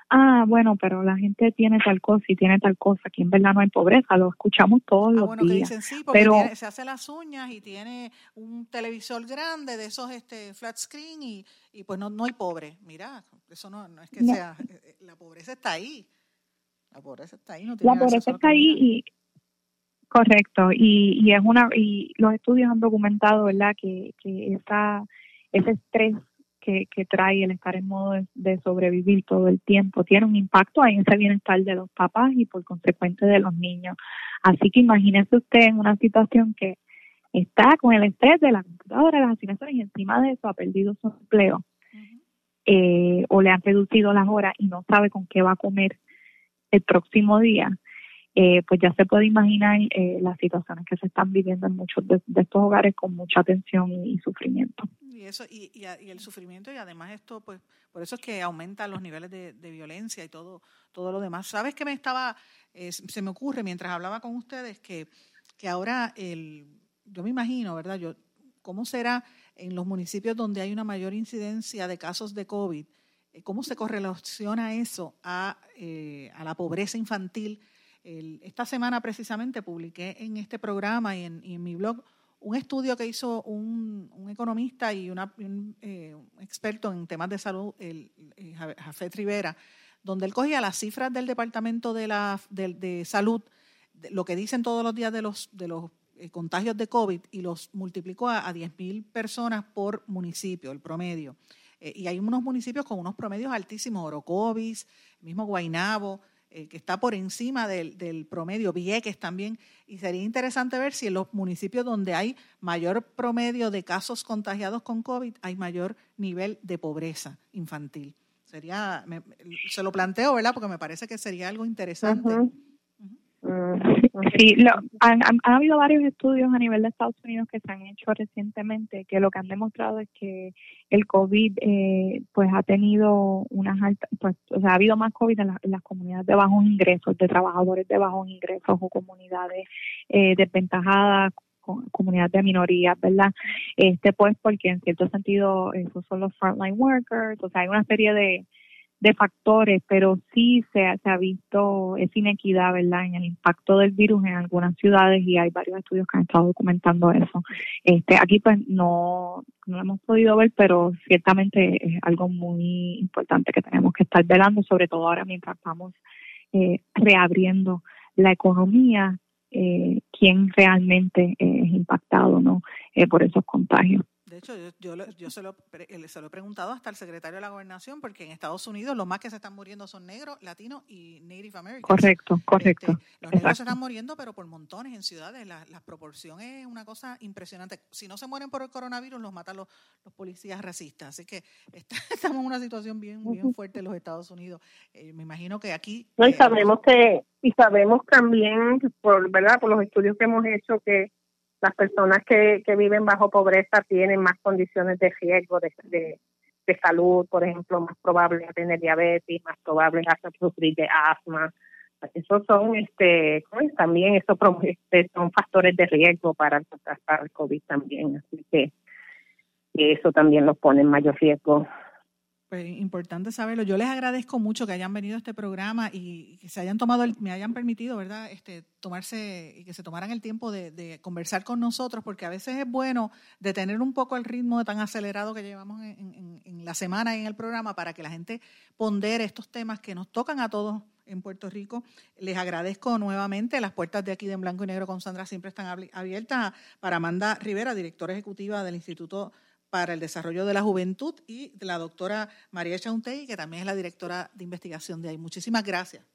ah, bueno, pero la gente tiene tal cosa y tiene tal cosa, aquí en verdad no hay pobreza, lo escuchamos todos ah, los bueno, días. Que dicen, sí, porque pero, se hace las uñas y tiene un televisor grande de esos este flat screen y, y pues no, no hay pobre. Mira, eso no, no es que sea, eh, eh, la pobreza está ahí. La pobreza está ahí, no tiene La pobreza está ahí y correcto y, y es una y los estudios han documentado, ¿verdad? Que que esa ese estrés que, trae el estar en modo de, sobrevivir todo el tiempo. Tiene un impacto en ese bienestar de los papás y por consecuente de los niños. Así que imagínese usted en una situación que está con el estrés de la computadora, las asignaciones y encima de eso ha perdido su empleo eh, o le han reducido las horas y no sabe con qué va a comer el próximo día. Eh, pues ya se puede imaginar eh, las situaciones que se están viviendo en muchos de, estos hogares con mucha tensión y sufrimiento. Y eso y, y, el sufrimiento y además esto pues por eso es que aumenta los niveles de, violencia y todo todo lo demás. Sabes que me estaba eh, se me ocurre mientras hablaba con ustedes que que ahora el yo me imagino verdad yo cómo será en los municipios donde hay una mayor incidencia de casos de covid eh, cómo se correlaciona eso a, eh, a la pobreza infantil esta semana precisamente publiqué en este programa y en, mi blog un estudio que hizo un, economista y una, eh, un, experto en temas de salud, el, Jafet Rivera, donde él cogía las cifras del Departamento de, la, de, Salud, lo que dicen todos los días de los, de los eh, contagios de COVID, y los multiplicó a, a 10.000 personas por municipio, el promedio. Eh, y hay unos municipios con unos promedios altísimos, Orocovis, mismo Guainabo, eh, que está por encima del, del, promedio, Vieques también, y sería interesante ver si en los municipios donde hay mayor promedio de casos contagiados con COVID hay mayor nivel de pobreza infantil. Sería, se lo planteo, ¿verdad? Porque me parece que sería algo interesante. Sí, lo, han, habido varios estudios a nivel de Estados Unidos que se han hecho recientemente que lo que han demostrado es que el COVID eh, pues ha tenido unas altas, pues, o sea, ha habido más COVID en, las comunidades de bajos ingresos, de trabajadores de bajos ingresos o comunidades eh, desventajadas, comunidades de minorías, ¿verdad? Este, pues porque en cierto sentido esos son los frontline workers, o sea, hay una serie de de factores, pero sí se, se ha visto esa inequidad, ¿verdad?, en el impacto del virus en algunas ciudades y hay varios estudios que han estado documentando eso. Este, aquí pues no, no lo hemos podido ver, pero ciertamente es algo muy importante que tenemos que estar velando, sobre todo ahora mientras vamos eh, reabriendo la economía, eh, quién realmente es impactado, ¿no?, eh, por esos contagios. De hecho, yo, yo, se, lo, se, lo, he preguntado hasta el secretario de la gobernación, porque en Estados Unidos los más que se están muriendo son negros, latinos y Native Americans. Correcto, este, correcto. los negros se están muriendo, pero por montones en ciudades. La, la, proporción es una cosa impresionante. Si no se mueren por el coronavirus, los matan los, los policías racistas. Así que [laughs] estamos en una situación bien, bien fuerte en los Estados Unidos. Eh, me imagino que aquí... No, y eh, sabemos que y sabemos también, por verdad, por los estudios que hemos hecho, que las personas que, que viven bajo pobreza tienen más condiciones de riesgo de, de, salud, por ejemplo, más probable tener diabetes, más probable a sufrir de asma. Esos son, este, también esos este, son factores de riesgo para, para el COVID también, así que eso también los pone en mayor riesgo Pues importante saberlo. Yo les agradezco mucho que hayan venido a este programa y que se hayan tomado, me hayan permitido, ¿verdad? Este, tomarse y que se tomaran el tiempo de, conversar con nosotros, porque a veces es bueno detener un poco el ritmo tan acelerado que llevamos en, en la semana y en el programa para que la gente pondere estos temas que nos tocan a todos en Puerto Rico. Les agradezco nuevamente. Las puertas de aquí de En Blanco y Negro con Sandra siempre están abiertas para Amanda Rivera, directora ejecutiva del Instituto para el Desarrollo de la Juventud, y la doctora María Chauntey, que también es la directora de investigación de ahí. Muchísimas gracias.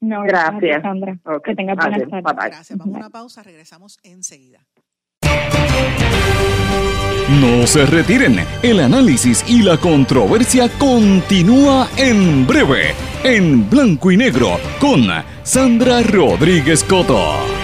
No, gracias, Sandra. Que tenga buenas tardes. Gracias. Vamos a una pausa, regresamos enseguida. No se retiren, el análisis y la controversia continúa en breve, en blanco y negro, con Sandra Rodríguez Coto.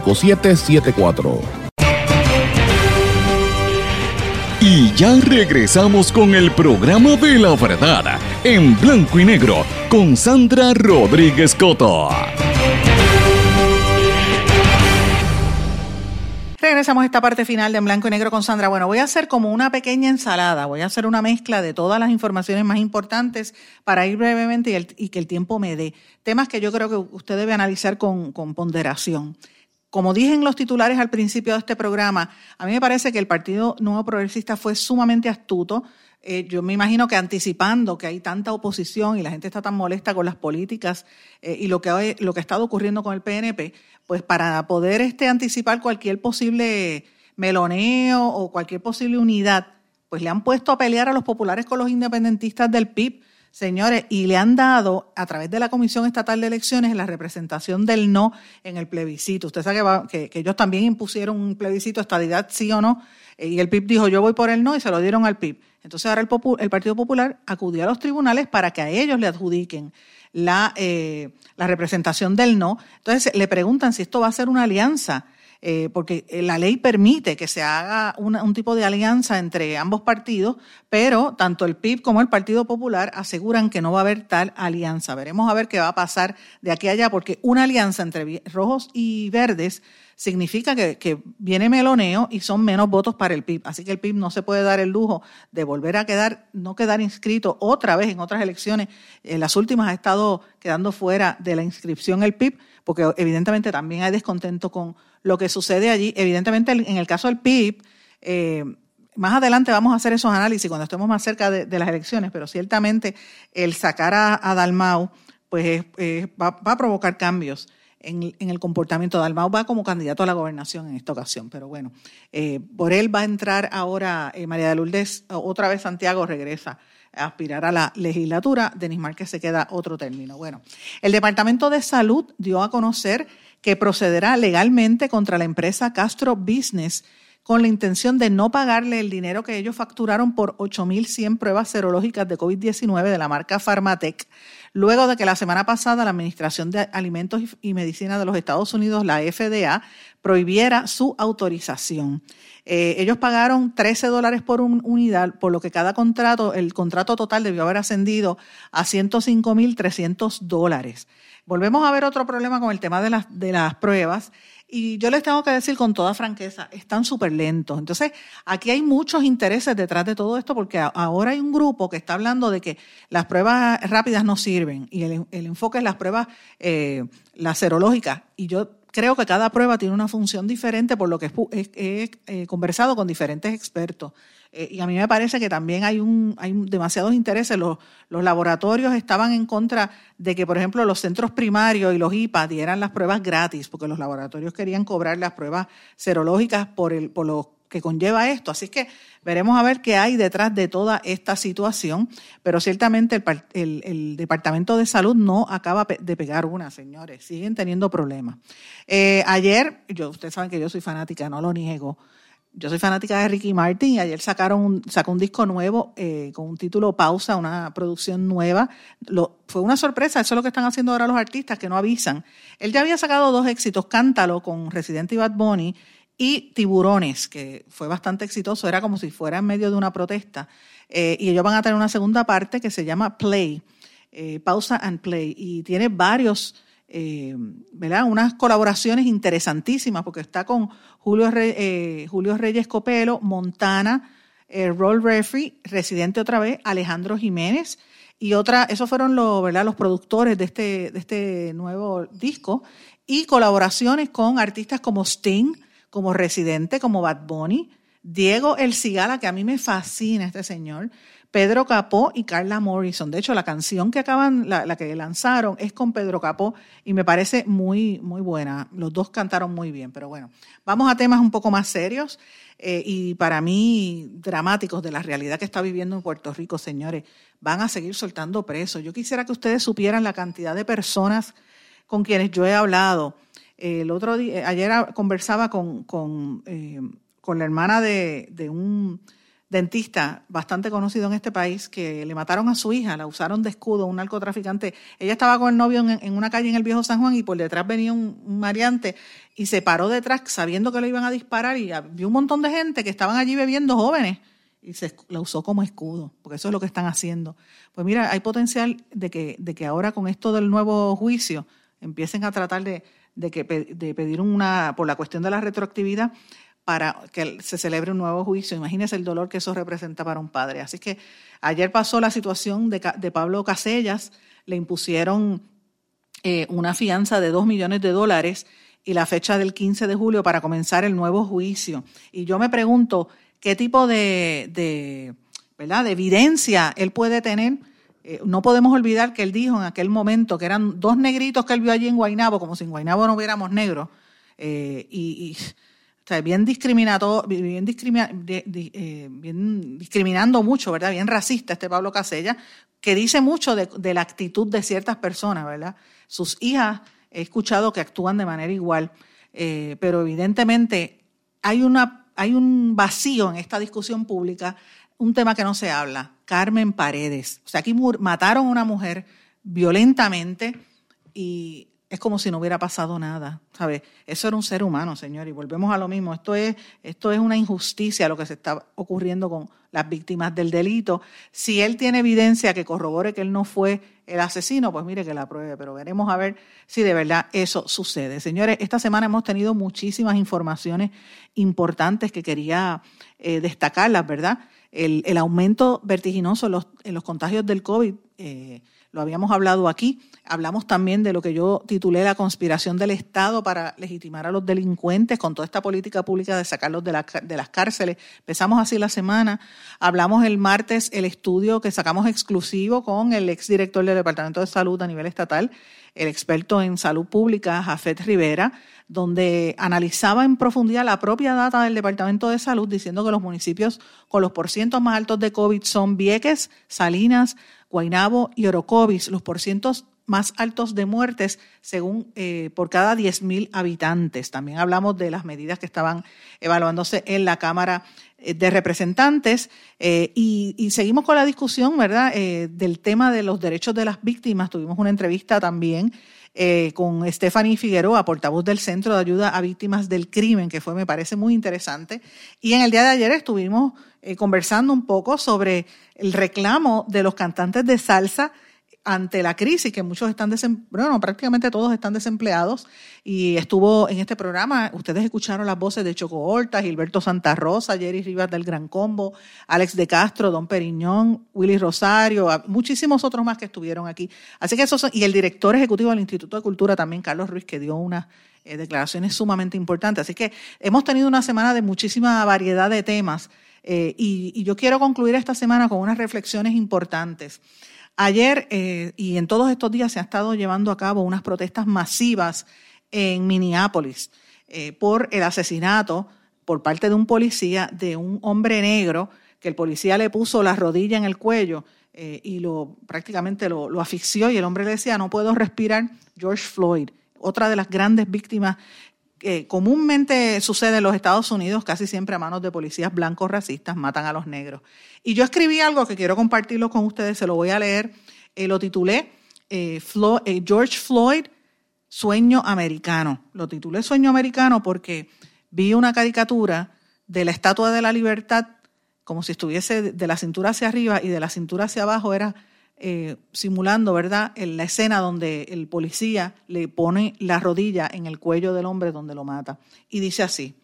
5774. Y ya regresamos con el programa de la verdad en blanco y negro con Sandra Rodríguez Coto. Regresamos a esta parte final de En Blanco y Negro con Sandra. Bueno, voy a hacer como una pequeña ensalada, voy a hacer una mezcla de todas las informaciones más importantes para ir brevemente y, que el tiempo me dé. Temas que yo creo que usted debe analizar con ponderación como dije en los titulares al principio de este programa, a mí me parece que el Partido Nuevo Progresista fue sumamente astuto. Eh, yo me imagino que anticipando que hay tanta oposición y la gente está tan molesta con las políticas eh, y lo que, lo que ha estado ocurriendo con el PNP, pues para poder este, anticipar cualquier posible meloneo o cualquier posible unidad, pues le han puesto a pelear a los populares con los independentistas del PIB Señores, y le han dado a través de la Comisión Estatal de Elecciones la representación del no en el plebiscito. Usted sabe que, ellos también impusieron un plebiscito, estadidad sí o no, eh, y el PIB dijo yo voy por el no y se lo dieron al PIB. Entonces ahora el, el Partido Popular acudió a los tribunales para que a ellos le adjudiquen la, eh, la representación del no. Entonces le preguntan si esto va a ser una alianza eh, porque eh, la ley permite que se haga un tipo de alianza entre ambos partidos, pero tanto el PIB como el Partido Popular aseguran que no va a haber tal alianza. Veremos a ver qué va a pasar de aquí a allá, porque una alianza entre rojos y verdes significa que, viene meloneo y son menos votos para el PIB. Así que el PIB no se puede dar el lujo de volver a quedar, no quedar inscrito otra vez en otras elecciones. En las últimas ha estado quedando fuera de la inscripción el PIB, porque evidentemente también hay descontento con lo que sucede allí. Evidentemente, en el caso del PIB, eh, más adelante vamos a hacer esos análisis cuando estemos más cerca de, las elecciones, pero ciertamente el sacar a, Dalmau pues va, a provocar cambios en, el comportamiento. Dalmau va como candidato a la gobernación en esta ocasión, pero bueno, eh, por él va a entrar ahora eh, María de Lourdes, otra vez Santiago regresa a aspirar a la legislatura, Denis Márquez se queda otro término. Bueno, el Departamento de Salud dio a conocer que procederá legalmente contra la empresa Castro Business con la intención de no pagarle el dinero que ellos facturaron por 8.100 pruebas serológicas de COVID-19 de la marca Pharmatech, luego de que la semana pasada la Administración de Alimentos y Medicina de los Estados Unidos, la FDA, prohibiera su autorización. Eh, ellos pagaron 13 dólares por unidad, por lo que cada contrato, el contrato total debió haber ascendido a 105.300 dólares. Volvemos a ver otro problema con el tema de las, de las pruebas. Y yo les tengo que decir con toda franqueza, están súper lentos. Entonces, aquí hay muchos intereses detrás de todo esto porque ahora hay un grupo que está hablando de que las pruebas rápidas no sirven y el, enfoque es las pruebas, eh, serológicas. Y yo creo que cada prueba tiene una función diferente, por lo que he, conversado con diferentes expertos. Eh, y a mí me parece que también hay, un, hay demasiados intereses. Los, los, laboratorios estaban en contra de que, por ejemplo, los centros primarios y los IPA dieran las pruebas gratis, porque los laboratorios querían cobrar las pruebas serológicas por, el, por los que conlleva esto. Así que veremos a ver qué hay detrás de toda esta situación, pero ciertamente el, Departamento de Salud no acaba de pegar una, señores, siguen teniendo problemas. Eh, ayer, yo, ustedes saben que yo soy fanática, no lo niego. Yo soy fanática de Ricky Martin y ayer sacaron sacó un disco nuevo eh, con un título Pausa, una producción nueva. Fue una sorpresa, eso es lo que están haciendo ahora los artistas que no avisan. Él ya había sacado dos éxitos, Cántalo con Residente y Bad Bunny y Tiburones, que fue bastante exitoso, era como si fuera en medio de una protesta. Eh, y ellos van a tener una segunda parte que se llama Play, eh, Pausa and Play, y tiene varios, eh, ¿verdad? Unas colaboraciones interesantísimas, porque está con Julio, Julio Reyes Copelo, Montana, Roll Referee, Residente otra vez, Alejandro Jiménez, y otra, esos fueron los, ¿verdad? los productores de este, de este nuevo disco, y colaboraciones con artistas como Sting, como residente, como Bad Bunny, Diego El Cigala, que a mí me fascina este señor, Pedro Capó y Carla Morrison. De hecho, la canción que acaban, la, que lanzaron es con Pedro Capó y me parece muy, muy buena. Los dos cantaron muy bien, pero bueno, vamos a temas un poco más serios eh, y para mí dramáticos de la realidad que está viviendo en Puerto Rico, señores. Van a seguir soltando presos. Yo quisiera que ustedes supieran la cantidad de personas con quienes yo he hablado el otro día, ayer conversaba con, con, eh, con la hermana de, de, un dentista bastante conocido en este país que le mataron a su hija, la usaron de escudo, un narcotraficante. Ella estaba con el novio en, una calle en el viejo San Juan y por detrás venía un, un, y se paró detrás sabiendo que le iban a disparar y vio un montón de gente que estaban allí bebiendo jóvenes y se la usó como escudo, porque eso es lo que están haciendo. Pues mira, hay potencial de que, de que ahora con esto del nuevo juicio empiecen a tratar de de, que, de pedir una, por la cuestión de la retroactividad, para que se celebre un nuevo juicio. Imagínese el dolor que eso representa para un padre. Así que ayer pasó la situación de, Pablo Casellas, le impusieron eh, una fianza de dos millones de dólares y la fecha del 15 de julio para comenzar el nuevo juicio. Y yo me pregunto, ¿qué tipo de, de, ¿verdad? de evidencia él puede tener eh, no podemos olvidar que él dijo en aquel momento que eran dos negritos que él vio allí en Guainabo, como si en Guainabo no hubiéramos negros, eh, y, bien discriminado, bien, eh, bien, discriminando mucho, ¿verdad? Bien racista este Pablo Casella, que dice mucho de, la actitud de ciertas personas, ¿verdad? Sus hijas he escuchado que actúan de manera igual, pero evidentemente hay, una, hay un vacío en esta discusión pública un tema que no se habla, Carmen Paredes. O sea, aquí mataron a una mujer violentamente y es como si no hubiera pasado nada, ¿sabes? Eso era un ser humano, señor, y volvemos a lo mismo. Esto es, esto es una injusticia lo que se está ocurriendo con las víctimas del delito. Si él tiene evidencia que corrobore que él no fue el asesino, pues mire que la pruebe, pero veremos a ver si de verdad eso sucede. Señores, esta semana hemos tenido muchísimas informaciones importantes que quería eh, destacarlas, ¿verdad? el, aumento vertiginoso en los, en los, contagios del COVID, eh, lo habíamos hablado aquí. Hablamos también de lo que yo titulé la conspiración del Estado para legitimar a los delincuentes con toda esta política pública de sacarlos de, de las cárceles. Empezamos así la semana. Hablamos el martes el estudio que sacamos exclusivo con el exdirector del Departamento de Salud a nivel estatal, el experto en salud pública, Jafet Rivera, donde analizaba en profundidad la propia data del Departamento de Salud, diciendo que los municipios con los porcientos más altos de COVID son Vieques, Salinas, Guaynabo y Orocovis, los porcientos más altos de muertes según eh, por cada 10.000 habitantes. También hablamos de las medidas que estaban evaluándose en la Cámara eh, de Representantes eh, y, seguimos con la discusión, ¿verdad?, del tema de los derechos de las víctimas. Tuvimos una entrevista también eh, con Stephanie Figueroa, portavoz del Centro de Ayuda a Víctimas del Crimen, que fue, me parece, muy interesante. Y en el día de ayer estuvimos eh, conversando un poco sobre el reclamo de los cantantes de salsa ante la crisis, que muchos están desempleados, bueno, prácticamente todos están desempleados, y estuvo en este programa, ustedes escucharon las voces de Choco Horta, Gilberto Santa Rosa, Jerry Rivas del Gran Combo, Alex de Castro, Don Periñón, Willy Rosario, muchísimos otros más que estuvieron aquí. Así que eso y el director ejecutivo del Instituto de Cultura también, Carlos Ruiz, que dio unas eh, declaraciones sumamente importantes. Así que hemos tenido una semana de muchísima variedad de temas. Eh, y, yo quiero concluir esta semana con unas reflexiones importantes. Ayer eh, y en todos estos días se han estado llevando a cabo unas protestas masivas en Minneapolis eh, por el asesinato por parte de un policía de un hombre negro que el policía le puso la rodilla en el cuello y lo prácticamente lo, lo asfixió y el hombre le decía no puedo respirar George Floyd otra de las grandes víctimas que comúnmente sucede en los Estados Unidos, casi siempre a manos de policías blancos racistas, matan a los negros. Y yo escribí algo que quiero compartirlo con ustedes, se lo voy a leer, eh, lo titulé eh, eh, George Floyd, Sueño Americano. Lo titulé Sueño Americano porque vi una caricatura de la Estatua de la Libertad como si estuviese de la cintura hacia arriba y de la cintura hacia abajo era eh, simulando, ¿verdad?, en la escena donde el policía le pone la rodilla en el cuello del hombre donde lo mata. Y dice así,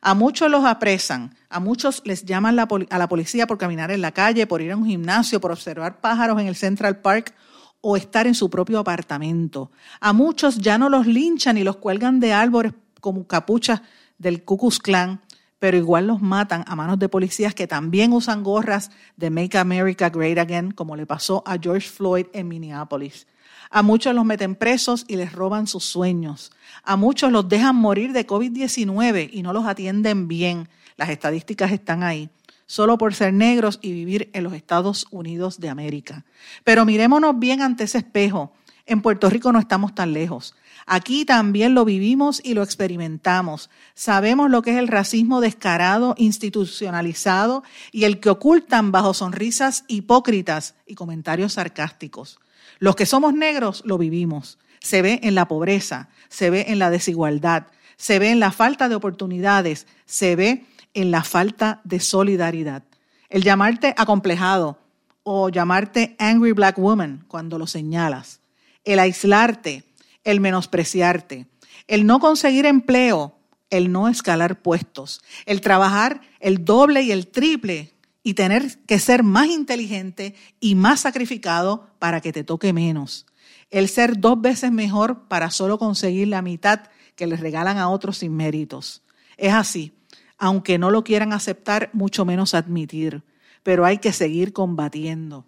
a muchos los apresan, a muchos les llaman a la policía por caminar en la calle, por ir a un gimnasio, por observar pájaros en el Central Park o estar en su propio apartamento. A muchos ya no los linchan y los cuelgan de árboles como capuchas del Ku Klux Klan pero igual los matan a manos de policías que también usan gorras de Make America Great Again, como le pasó a George Floyd en Minneapolis. A muchos los meten presos y les roban sus sueños. A muchos los dejan morir de COVID-19 y no los atienden bien. Las estadísticas están ahí, solo por ser negros y vivir en los Estados Unidos de América. Pero mirémonos bien ante ese espejo. En Puerto Rico no estamos tan lejos. Aquí también lo vivimos y lo experimentamos. Sabemos lo que es el racismo descarado, institucionalizado y el que ocultan bajo sonrisas hipócritas y comentarios sarcásticos. Los que somos negros lo vivimos. Se ve en la pobreza, se ve en la desigualdad, se ve en la falta de oportunidades, se ve en la falta de solidaridad. El llamarte acomplejado o llamarte angry black woman cuando lo señalas. El aislarte el menospreciarte, el no conseguir empleo, el no escalar puestos, el trabajar el doble y el triple y tener que ser más inteligente y más sacrificado para que te toque menos. El ser dos veces mejor para solo conseguir la mitad que les regalan a otros sin méritos. Es así, aunque no lo quieran aceptar, mucho menos admitir, pero hay que seguir combatiendo.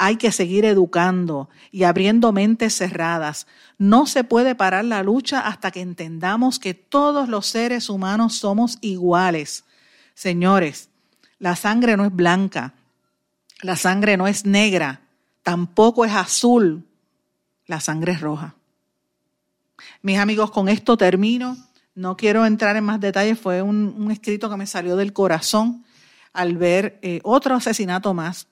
Hay que seguir educando y abriendo mentes cerradas. No se puede parar la lucha hasta que entendamos que todos los seres humanos somos iguales. Señores, la sangre no es blanca, la sangre no es negra, tampoco es azul, la sangre es roja. Mis amigos, con esto termino. No quiero entrar en más detalles, fue un, escrito que me salió del corazón al ver eh, otro asesinato más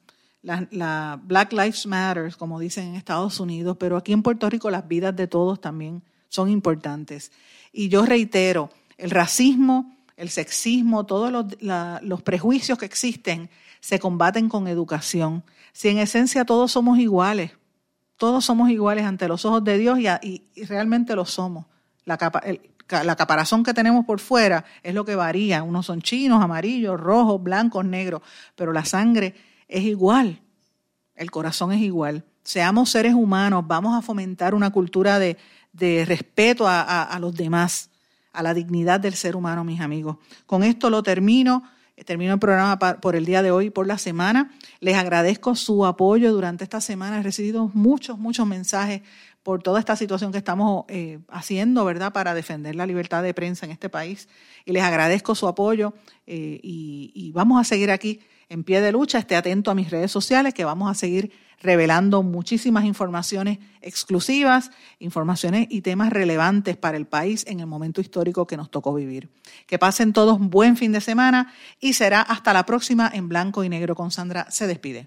la, Black Lives Matter, como dicen en Estados Unidos, pero aquí en Puerto Rico las vidas de todos también son importantes. Y yo reitero, el racismo, el sexismo, todos los, prejuicios que existen se combaten con educación. Si en esencia todos somos iguales, todos somos iguales ante los ojos de Dios y, realmente lo somos. La, la caparazón que tenemos por fuera es lo que varía. Unos son chinos, amarillos, rojos, blancos, negros, pero la sangre es igual, el corazón es igual. Seamos seres humanos, vamos a fomentar una cultura de, respeto a, los demás, a la dignidad del ser humano, mis amigos. Con esto lo termino. Termino el programa por el día de hoy, por la semana. Les agradezco su apoyo durante esta semana. He recibido muchos, muchos mensajes por toda esta situación que estamos eh, haciendo, ¿verdad?, para defender la libertad de prensa en este país. Y les agradezco su apoyo eh, y vamos a seguir aquí en pie de lucha. Esté atento a mis redes sociales que vamos a seguir revelando muchísimas informaciones exclusivas, informaciones y temas relevantes para el país en el momento histórico que nos tocó vivir. Que pasen todos un buen fin de semana y será hasta la próxima en blanco y negro con Sandra. Se despide.